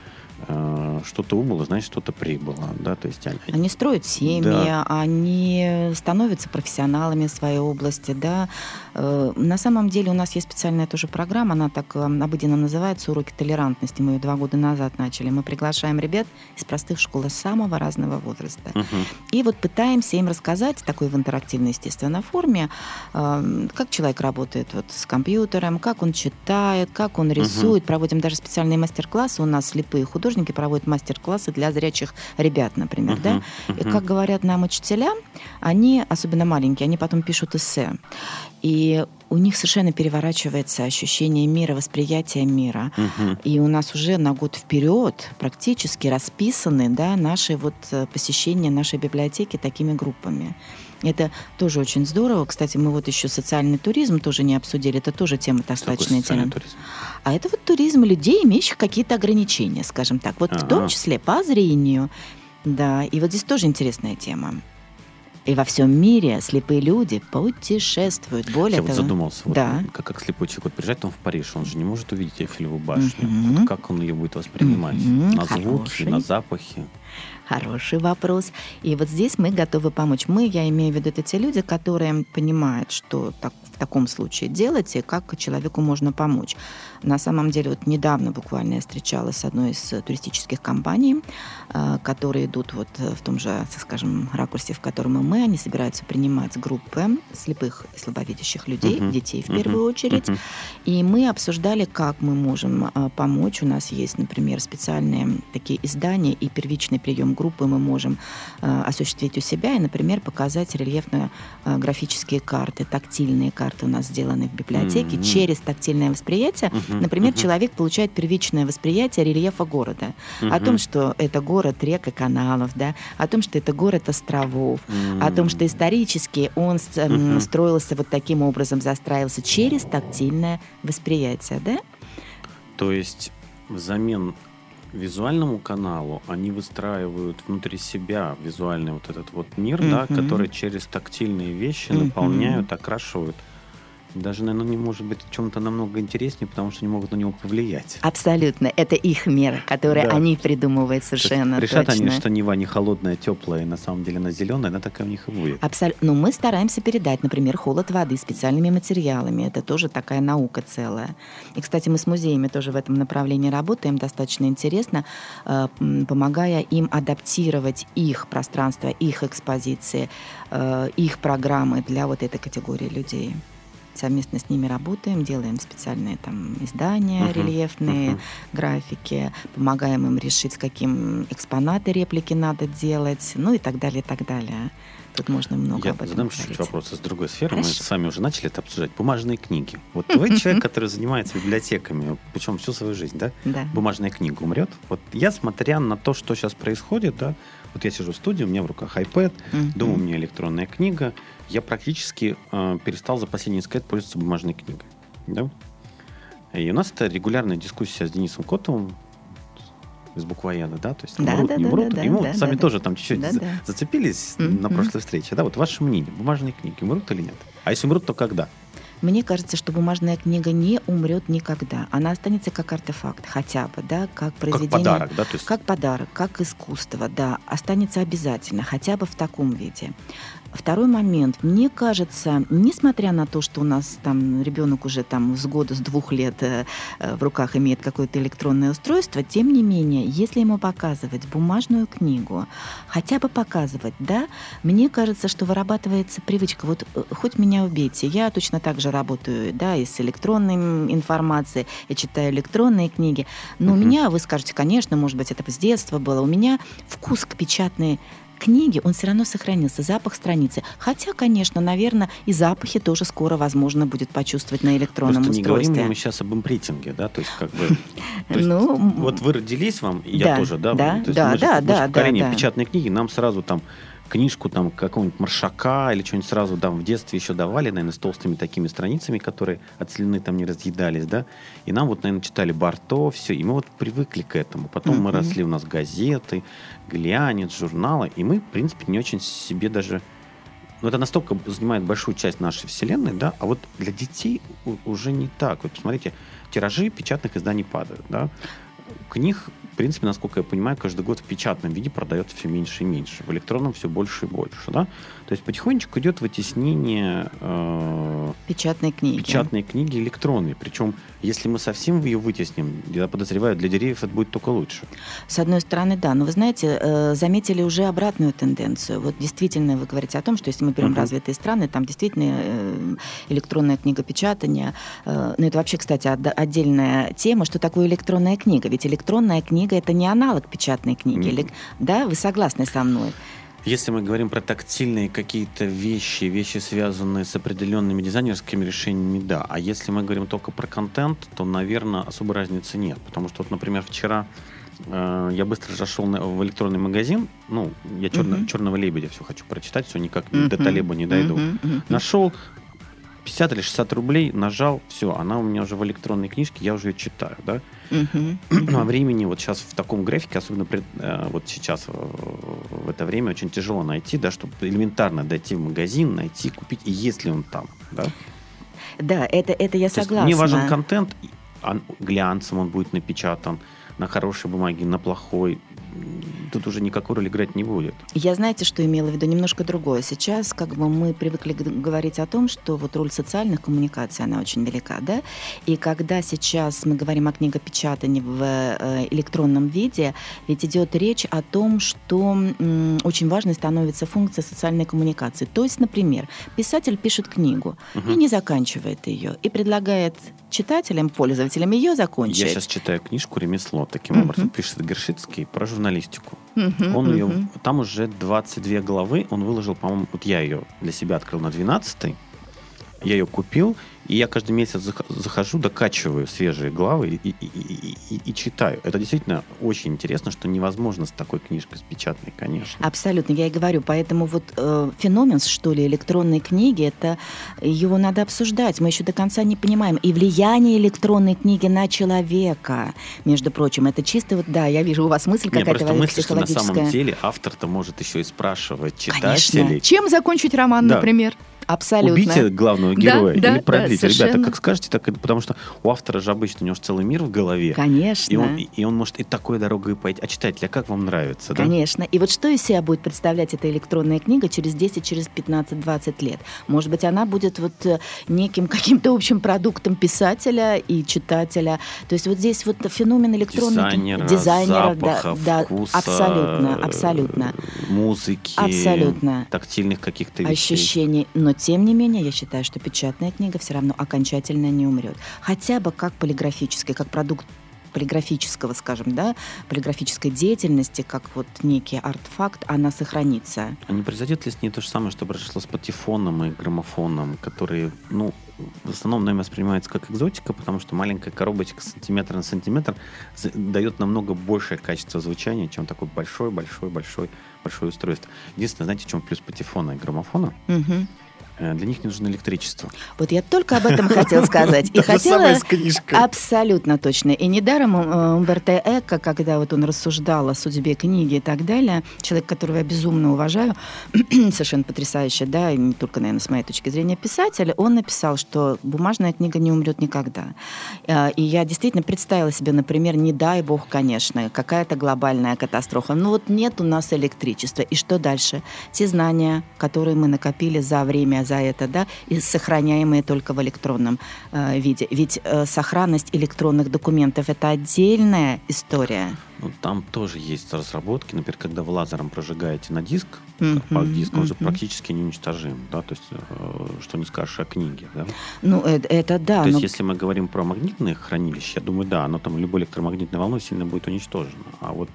C: что-то убыло, значит что-то прибыло, да, то есть они,
D: Они строят семьи,
C: Да.
D: они становятся профессионалами в своей области, да. Э, На самом деле у нас есть специальная тоже программа, она так э, обыденно называется «Уроки толерантности». Мы ее два года назад начали. Мы приглашаем ребят из простых школ самого разного возраста.
C: Мгм.
D: И вот пытаемся им рассказать, такой в интерактивной, естественно, форме, э, как человек работает вот с компьютером, как он читает, как он рисует. Проводим даже специальные мастер-классы. У нас слепые художники проводят мастер-классы для зрячих ребят, например, да.
C: Мгм.
D: И как говорят нам учителя, они, особенно маленькие, они потом пишут эссе. И у них совершенно переворачивается ощущение мира, восприятие мира.
C: Мгм.
D: И у нас уже на год вперед практически расписаны да, наши вот э, посещения нашей библиотеки такими группами. Это тоже очень здорово. Кстати, мы вот еще социальный туризм тоже не обсудили. Это тоже тема
C: социальный
D: интересная.
C: туризм?
D: А это вот туризм людей, имеющих какие-то ограничения, скажем так. Вот в том числе по зрению. Да, и вот здесь тоже интересная тема. И во всем мире слепые люди путешествуют. Более
C: Я вот
D: того,
C: задумался, вот,
D: да.
C: как, как слепой человек вот приезжает он в Париж, он же не может увидеть Эйфелеву башню.
D: Мгм.
C: Вот как он ее будет воспринимать?
D: Мгм,
C: На звуки,
D: хороший.
C: на запахи?
D: Хороший вопрос. И вот здесь мы готовы помочь. Мы, я имею в виду, это те люди, которые понимают, что так, в таком случае делать и как человеку можно помочь. На самом деле, вот недавно буквально я встречалась с одной из э, туристических компаний, э, которые идут вот э, в том же, скажем, ракурсе, в котором и мы. Они собираются принимать группы слепых и слабовидящих людей,
C: Мгм.
D: детей в
C: Мгм.
D: первую очередь.
C: Мгм.
D: И мы обсуждали, как мы можем а, помочь. У нас есть, например, специальные такие издания и первичный прием группы мы можем а, осуществить у себя и, например, показать рельефно-графические карты, тактильные карты у нас сделаны в библиотеке.
C: Мгм.
D: Через тактильное восприятие,
C: Мгм.
D: например,
C: Мгм.
D: человек получает первичное восприятие рельефа города. О
C: Мгм.
D: том, что это город рек и каналов, да, о том, что это город островов, о том, что исторически он м,
C: Мгм.
D: строился вот таким образом, застраивался через тактильное восприятие, да?
C: То есть взамен визуальному каналу они выстраивают внутри себя визуальный вот этот вот мир, да,
D: Мгм.
C: который через тактильные вещи
D: Мгм.
C: наполняют, окрашивают. Даже, наверное, не может быть в чем-то намного интереснее, потому что они могут на него повлиять.
D: Абсолютно. Это их мир, который
C: Да.
D: они придумывают
C: То есть
D: совершенно
C: решат
D: точно.
C: они, что Нева не холодная, теплая, и на самом деле она зеленая, она такая у них и будет.
D: Абсолютно. Ну, мы стараемся передать, например, холод воды специальными материалами. Это тоже такая наука целая. И, кстати, мы с музеями тоже в этом направлении работаем достаточно интересно, э, помогая им адаптировать их пространство, их экспозиции, э, их программы для вот этой категории людей. Совместно с ними работаем, делаем специальные там издания
C: Мгм,
D: рельефные,
C: мгм.
D: графики, помогаем им решить, каким экспонаты реплики надо делать, ну и так далее, и так далее. Тут можно много
C: Я
D: об этом
C: задам чуть-чуть вопросы с другой сферы. Мы
D: Хорошо.
C: с вами уже начали это обсуждать. Бумажные книги. Вот вы человек, который занимается библиотеками, причем всю свою жизнь, да?
D: Да.
C: бумажная книга умрет. Вот я, смотря на то, что сейчас происходит, да, вот я сижу в студии, у меня в руках iPad, дома у меня электронная книга, я практически э, перестал за последние несколько лет пользоваться бумажной книгой. Да? И у нас это регулярная дискуссия с Денисом Котовым из буквоеда, да, то есть
D: Да,
C: умрут,
D: да,
C: не
D: да,
C: умрут.
D: да,
C: и мы
D: да,
C: вот с вами
D: да,
C: тоже там чуть-чуть
D: Да,
C: за-
D: да.
C: зацепились
D: Мгм.
C: на прошлой встрече, да, вот ваше мнение, бумажные книги умрут или нет? А если умрут, то когда?
D: мне кажется, что бумажная книга не умрет никогда. Она останется как артефакт хотя бы, да, как произведение.
C: Как подарок, да? То есть...
D: Как подарок, как искусство, да, останется обязательно, хотя бы в таком виде. Второй момент. Мне кажется, несмотря на то, что у нас там ребенок уже там с года, с двух лет э, э, в руках имеет какое-то электронное устройство, тем не менее, если ему показывать бумажную книгу, хотя бы показывать, да, мне кажется, что вырабатывается привычка. Вот э, хоть меня убейте, я точно так же работаю, да, и с электронной информацией, я читаю электронные книги, но uh-huh. у меня, вы скажете, конечно, может быть, это с детства было, у меня вкус к печатной книги, он все равно сохранился, запах страницы. Хотя, конечно, наверное, и запахи тоже скоро возможно будет почувствовать на электронном
C: Просто
D: устройстве.
C: не говорим мы сейчас об импринтинге, да, то есть как бы... ну, вот вы родились вам, я тоже, да?
D: Да, да, да, да.
C: Поколение печатной книги, нам сразу там книжку там какого-нибудь маршака или что-нибудь сразу там в детстве еще давали, наверное, с толстыми такими страницами, которые от слюны там не разъедались, да, и нам вот, наверное, читали Барто, все, и мы вот привыкли к этому. Потом mm-hmm. мы росли, у нас газеты, глянец, журналы, и мы, в принципе, не очень себе даже... Ну, это настолько занимает большую часть нашей вселенной, да, а вот для детей уже не так. Вот посмотрите, тиражи печатных изданий падают, да, книг принципе, насколько я понимаю, каждый год в печатном виде продается все меньше и меньше, в электронном все больше и больше, да? То есть потихонечку идет вытеснение
D: э, печатной книги.
C: Печатной книги электронной. Причем, если мы совсем ее вытесним, я подозреваю, для деревьев это будет только лучше.
D: С одной стороны, да. Но вы знаете, э, заметили уже обратную тенденцию. Вот действительно вы говорите о том, что если мы берем uh-huh. развитые страны, там действительно э, электронная книгопечатание. Э, ну, это вообще, кстати, отдельная тема, что такое электронная книга. Ведь электронная книга книга это не аналог печатной книги. Mm. Да, вы согласны со мной?
C: Если мы говорим про тактильные какие-то вещи, вещи, связанные с определенными дизайнерскими решениями, да. А если мы говорим только про контент, то, наверное, особой разницы нет. Потому что, вот, например, вчера э, я быстро зашел на, в электронный магазин. Ну, я черно, uh-huh. черного лебедя все хочу прочитать, все никак uh-huh. до Талеба не дойду. Uh-huh. Uh-huh. Нашел 50 или 60 рублей, нажал, все, она у меня уже в электронной книжке, я уже ее читаю, да. Uh-huh. А времени вот сейчас в таком графике, особенно при, э, вот сейчас э, в это время очень тяжело найти, да, чтобы элементарно дойти в магазин, найти, купить, и если он там, да.
D: Да, это, это я То согласна.
C: мне важен контент, глянцем он будет напечатан, на хорошей бумаге, на плохой тут уже никакой роли играть не будет.
D: Я, знаете, что имела в виду? Немножко другое. Сейчас как бы мы привыкли говорить о том, что вот роль социальных коммуникаций, она очень велика, да? И когда сейчас мы говорим о книгопечатании в э, электронном виде, ведь идет речь о том, что очень важной становится функция социальной коммуникации. То есть, например, писатель пишет книгу угу. и не заканчивает ее, и предлагает читателям, пользователям ее закончить. Я
C: сейчас читаю книжку «Ремесло», таким uh образом пишет Гершицкий про журналистику. Uh-huh, он uh-huh. ее, там уже 22 главы, он выложил, по-моему, вот я ее для себя открыл на 12 я ее купил, и я каждый месяц захожу, докачиваю свежие главы и, и, и, и, и читаю. Это действительно очень интересно, что невозможно с такой книжкой, с печатной, конечно.
D: Абсолютно, я и говорю. Поэтому вот э, феномен, что ли, электронной книги, это его надо обсуждать. Мы еще до конца не понимаем. И влияние электронной книги на человека, между прочим, это чисто вот, да, я вижу у вас мысль какая-то
C: просто мысль, что на самом деле автор-то может еще и спрашивать читателей.
D: Конечно. Чем закончить роман, да. например? Абсолютно.
C: Убейте главного героя да, или продлите. Да, Ребята, как скажете, так это потому что у автора же обычно у него целый мир в голове.
D: Конечно.
C: И он, и он может и такой дорогой пойти. А читателя как вам нравится?
D: Да? Конечно. И вот что из себя будет представлять эта электронная книга через 10, через 15, 20 лет? Может быть, она будет вот э, неким каким-то общим продуктом писателя и читателя. То есть вот здесь вот феномен электронной
C: дизайнера, дизайнера запаха,
D: да,
C: вкуса,
D: да, абсолютно, абсолютно.
C: Музыки,
D: абсолютно.
C: тактильных каких-то вещей.
D: Ощущений. Но тем не менее, я считаю, что печатная книга все равно окончательно не умрет. Хотя бы как полиграфическая, как продукт полиграфического, скажем, да, полиграфической деятельности, как вот некий артефакт, она сохранится.
C: А не произойдет ли с ней то же самое, что произошло с патефоном и граммофоном, которые, ну, в основном нами воспринимаются как экзотика, потому что маленькая коробочка сантиметр на сантиметр дает намного большее качество звучания, чем такой большой-большой-большой большое устройство. Единственное, знаете, в чем плюс патефона и граммофона?
D: Угу
C: для них не нужно электричество.
D: Вот я только об этом хотел сказать. И хотела абсолютно точно. И недаром э, Умберто Эко, когда вот он рассуждал о судьбе книги и так далее, человек, которого я безумно уважаю, совершенно потрясающий, да, и не только, наверное, с моей точки зрения писатель, он написал, что бумажная книга не умрет никогда. Э, И я действительно представила себе, например, не дай бог, конечно, какая-то глобальная катастрофа. Ну вот нет у нас электричества. И что дальше? Те знания, которые мы накопили за время, за это, да, и сохраняемые только в электронном э, виде. Ведь э, сохранность электронных документов это отдельная история.
C: Ну, там тоже есть разработки. Например, когда вы лазером прожигаете на диск, по диску он же
D: мгм.
C: практически неуничтожим. Да? То есть, э, что не скажешь о книге. Да?
D: Ну, э- это, да.
C: То есть,
D: но-
C: если мы говорим про магнитные хранилища, я думаю, да, оно там любой электромагнитной волной сильно будет уничтожено. А вот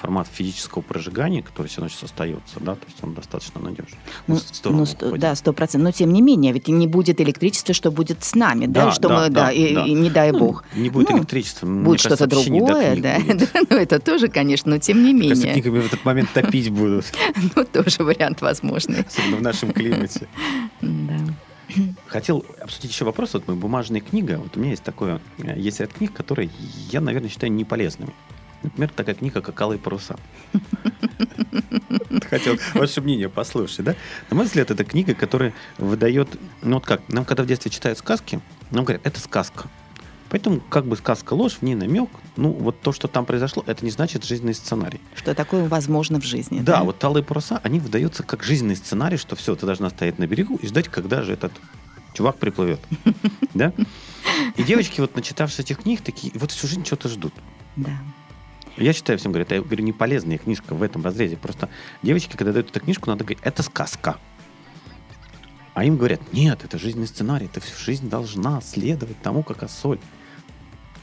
C: формат физического прожигания, который все сейчас остается, да, то есть он достаточно надежный.
D: Ну, ну, сто- да, сто процентов. Но тем не менее, ведь не будет электричества, что будет с нами, да,
C: Да,
D: что
C: да,
D: мы,
C: да,
D: да, и,
C: да.
D: и не дай
C: Ну,
D: бог.
C: Не будет
D: Ну,
C: электричества.
D: Будет
C: кажется,
D: что-то другое, да.
C: будет.
D: Ну, это тоже, конечно, но тем не
C: Кажется,
D: менее.
C: книгами в этот момент топить будут,
D: Ну, тоже вариант возможный.
C: особенно в нашем климате.
D: Да.
C: Хотел обсудить еще вопрос. Вот мы бумажная книга. Вот у меня есть такое, э, есть ряд книг, которые я, наверное, считаю неполезными. Например, такая книга, как «Алые паруса». Хотел ваше мнение послушать, да? На мой взгляд, это книга, которая выдает... Ну вот как, нам когда в детстве читают сказки, нам говорят, это сказка. Поэтому как бы сказка ложь, в ней намек. Ну вот то, что там произошло, это не значит жизненный сценарий.
D: Что такое возможно в жизни.
C: Да, вот талые паруса, они выдаются как жизненный сценарий, что все, ты должна стоять на берегу и ждать, когда же этот чувак приплывет. Да? И девочки, вот начитавшись этих книг, такие, вот всю жизнь что-то ждут.
D: Да.
C: Я считаю, всем говорят, я говорю, не полезная книжка в этом разрезе. Просто девочки, когда дают эту книжку, надо говорить, это сказка. А им говорят, нет, это жизненный сценарий, ты всю жизнь должна следовать тому, как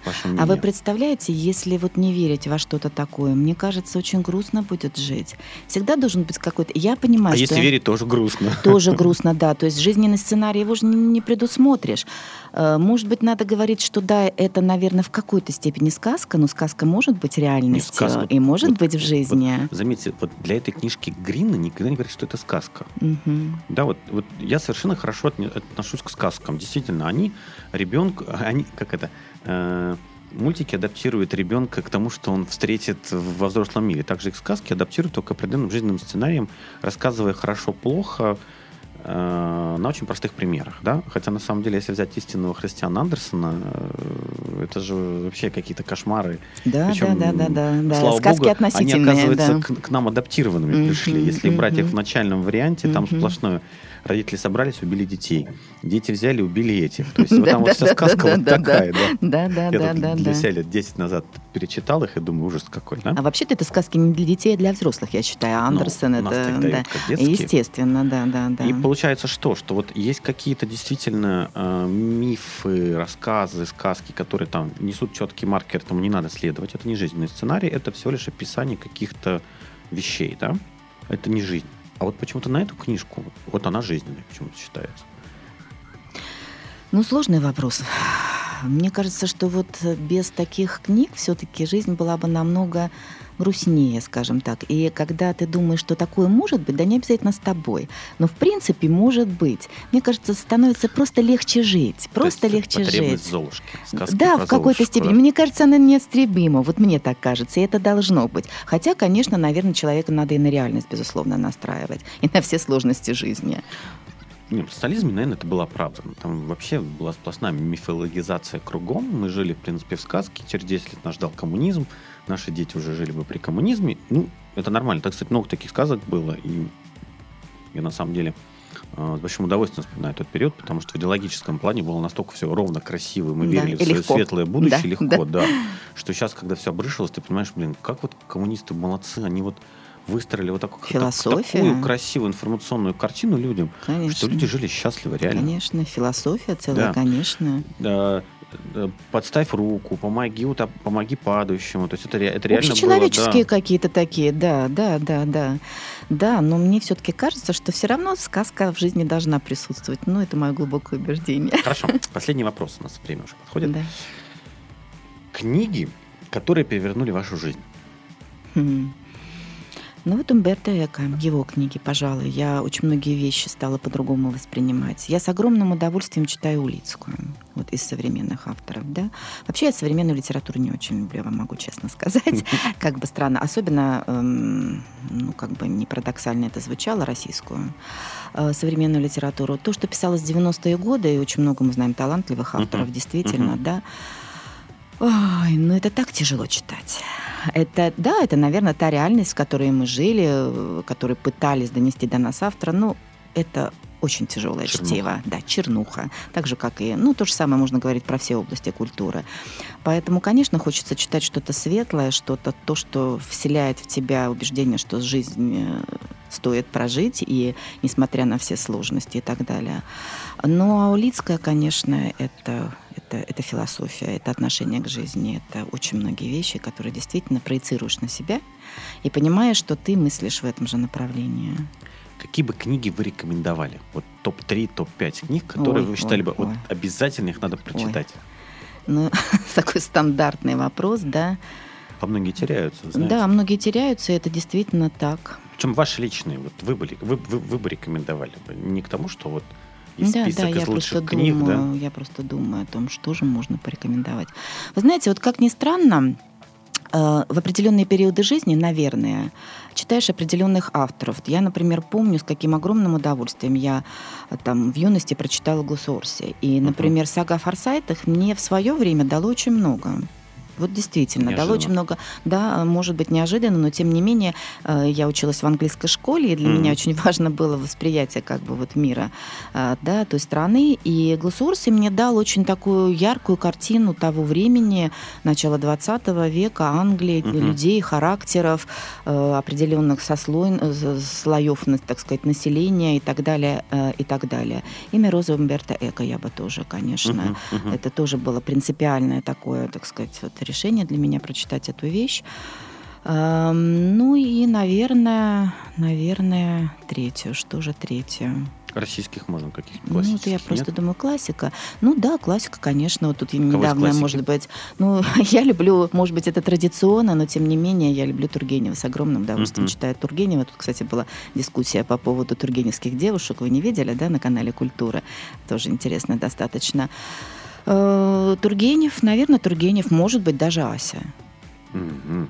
C: осоль. Ваше
D: А вы представляете, если вот не верить во что-то такое, мне кажется, очень грустно будет жить. Всегда должен быть какой-то... Я понимаю,
C: А
D: что...
C: если верить, тоже грустно.
D: Тоже грустно, да. То есть жизненный сценарий его же не, предусмотришь. Э, Может быть, надо говорить, что да, это, наверное, в какой-то степени сказка, но сказка может быть реальностью
C: сказка.
D: и может
C: Вот-
D: быть в жизни.
C: вот заметьте, вот для этой книжки Грина никогда не говорят, что это сказка.
D: Мгм.
C: Да, вот, вот я совершенно хорошо отношусь к сказкам. Действительно, они ребенку, они, как это, мультики адаптируют ребенка к тому, что он встретит во взрослом мире. Также их сказки адаптируют только определенным жизненным сценарием, рассказывая хорошо-плохо э, на очень простых примерах. Да? Хотя, на самом деле, если взять истинного Христиана Андерсона, э, это же вообще какие-то кошмары.
D: Да,
C: Причем,
D: да, да, да, да.
C: Слава
D: Сказки
C: богу,
D: относительные,
C: они, оказывается,
D: да.
C: к, к нам адаптированными
D: Мгм,
C: пришли. Если брать их в начальном варианте, там
D: Мгм.
C: сплошное. Родители собрались, убили детей. Дети взяли, убили этих. То есть вот там вот вся сказка вот такая, да.
D: Да, да, да, да,
C: для себя лет 10 назад перечитал их и думаю, ужас какой, да?
D: А вообще-то это сказки не для детей, а для взрослых, я считаю. Андерсон
C: Ну, нас
D: это... Естественно, да, да, да.
C: И получается что? Что вот есть какие-то действительно э, мифы, рассказы, сказки, которые там несут четкий маркер, этому не надо следовать. Это не жизненный сценарий, это всего лишь описание каких-то вещей, да? Это не жизнь. А вот почему-то на эту книжку, вот она жизненная почему-то считается.
D: Ну, сложный вопрос. Мне кажется, что вот без таких книг все-таки жизнь была бы намного грустнее, скажем так. И когда ты думаешь, что такое может быть, да не обязательно с тобой, но в принципе может быть. Мне кажется, становится просто легче жить, просто
C: То есть
D: легче жить.
C: Золушки.
D: Да, в какой-то степени.
C: да.
D: Мне кажется, она неистребима. Вот мне так кажется, и это должно быть. Хотя, конечно, наверное, человека надо и на реальность, безусловно, настраивать, и на все сложности жизни.
C: Не, в социализме, наверное, это было оправдано. Там вообще была сплошная мифологизация кругом. Мы жили, в принципе, в сказке. Через 10 лет нас ждал коммунизм. Наши дети уже жили бы при коммунизме. Ну, это нормально. Так, кстати, много таких сказок было. И я, на самом деле, э, с большим удовольствием вспоминаю тот период, потому что в идеологическом плане было настолько все ровно, красиво, мы
D: Да,
C: верили в свое
D: легко.
C: светлое будущее
D: Да,
C: легко,
D: да.
C: да. Что сейчас, когда все обрушилось, ты понимаешь, блин, как вот коммунисты молодцы, они вот выстроили вот такую,
D: Философия.
C: такую красивую информационную картину людям,
D: Конечно.
C: что люди жили счастливо, реально.
D: Конечно, философия целая,
C: Да.
D: конечно.
C: Э, э, подставь руку, помоги, ута- помоги падающему. То есть это, это реально
D: Общечеловеческие
C: было, да.
D: какие-то такие, да, да, да, да. Да, но мне все-таки кажется, что все равно сказка в жизни должна присутствовать. Ну, это мое глубокое убеждение.
C: Хорошо, последний вопрос у нас время уже подходит.
D: Да.
C: Книги, которые перевернули вашу жизнь.
D: Хм. Ну вот Умберто Эко, его книги, пожалуй, я очень многие вещи стала по-другому воспринимать. Я с огромным удовольствием читаю Улицкую, вот из современных авторов, да. Вообще я современную литературу не очень люблю, я вам могу честно сказать, как бы странно, особенно, эм, ну как бы не парадоксально это звучало, российскую э, современную литературу. То, что писалось в 90-е годы, и очень много мы знаем талантливых авторов, действительно, да, Ой, ну это так тяжело читать. Это, да, это, наверное, та реальность, в которой мы жили, которую пытались донести до нас автора. Ну, это очень тяжелое чернуха. чтиво. Да, чернуха. Так же, как и... Ну, то же самое можно говорить про все области культуры. Поэтому, конечно, хочется читать что-то светлое, что-то, то, что вселяет в тебя убеждение, что жизнь э, стоит прожить, и несмотря на все сложности и так далее. Ну, а Улицкая, конечно, это это, это философия, это отношение к жизни, это очень многие вещи, которые действительно проецируешь на себя и понимаешь, что ты мыслишь в этом же направлении.
C: Какие бы книги вы рекомендовали? Вот топ-3, топ-5 книг, которые ой, вы считали ой, бы ой. вот обязательно их надо прочитать? Ой.
D: Ну, такой стандартный вопрос, да.
C: А многие теряются, знаете.
D: Да, многие теряются, и это действительно так.
C: Причем ваши личные, вот вы бы, вы, вы, вы бы рекомендовали не к тому, что вот и
D: да, да, из я просто книг, думаю, да? Я просто думаю о том, что же можно порекомендовать. Вы знаете, вот как ни странно, э, в определенные периоды жизни, наверное, читаешь определенных авторов. Я, например, помню, с каким огромным удовольствием я э, там в юности прочитала Гусорси. И, например, сага о Форсайтах мне в свое время дало очень много. Вот действительно, неожиданно. дало очень много, да, может быть неожиданно, но тем не менее э, я училась в английской школе, и для mm-hmm. меня очень важно было восприятие как бы вот мира, э, да, той страны, и Глассурси мне дал очень такую яркую картину того времени, начала 20 века, Англии, mm-hmm. людей, характеров, э, определенных сослой, слоев, так сказать, населения и так далее, и так далее. Имя Розы Умберто Эко я бы тоже, конечно, mm-hmm. Mm-hmm. это тоже было принципиальное такое, так сказать, вот решение для меня прочитать эту вещь. Ну и, наверное, наверное, третью. Что же третью?
C: Российских можно каких-нибудь
D: классических? Ну, я просто нет? думаю, классика. Ну да, классика, конечно. Вот тут я недавно, может быть... Ну, я люблю, может быть, это традиционно, но тем не менее я люблю Тургенева с огромным удовольствием. Mm-hmm. Читаю Тургенева. Тут, кстати, была дискуссия по поводу тургеневских девушек. Вы не видели, да, на канале «Культура»? Тоже интересно достаточно. Э, Тургенев, наверное, Тургенев, может быть, даже Ася. Mm-hmm.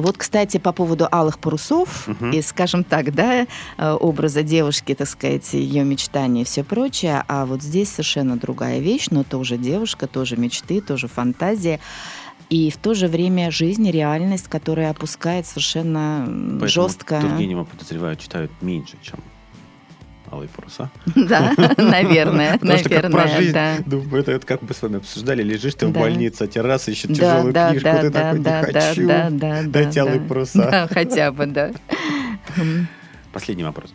D: Вот, кстати, по поводу алых парусов uh-huh. и, скажем так, да, э, образа девушки, так сказать, ее мечтания и все прочее, а вот здесь совершенно другая вещь, но тоже девушка, тоже мечты, тоже фантазия. И в то же время жизнь, реальность, которая опускает совершенно Поэтому жестко.
C: Тургенева, подозреваю, читают меньше, чем алые паруса.
D: Да, наверное, наверное,
C: думаю, это как бы с вами обсуждали, лежишь ты в больнице, а терраса ищет тяжелую книжку, ты такой, не хочу, дайте алые паруса.
D: хотя бы, да.
C: Последний вопрос.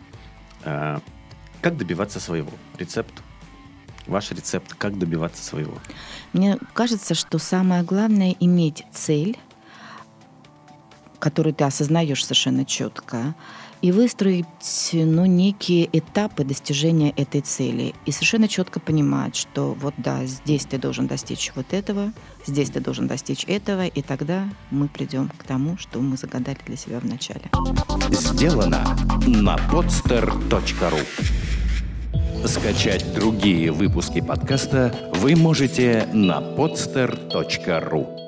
C: А, как добиваться своего? Рецепт? Ваш рецепт, как добиваться своего?
D: Мне кажется, что самое главное иметь цель, которую ты осознаешь совершенно четко, и выстроить ну, некие этапы достижения этой цели. И совершенно четко понимать, что вот да, здесь ты должен достичь вот этого, здесь ты должен достичь этого, и тогда мы придем к тому, что мы загадали для себя в начале.
A: Сделано на podster.ru Скачать другие выпуски подкаста вы можете на podster.ru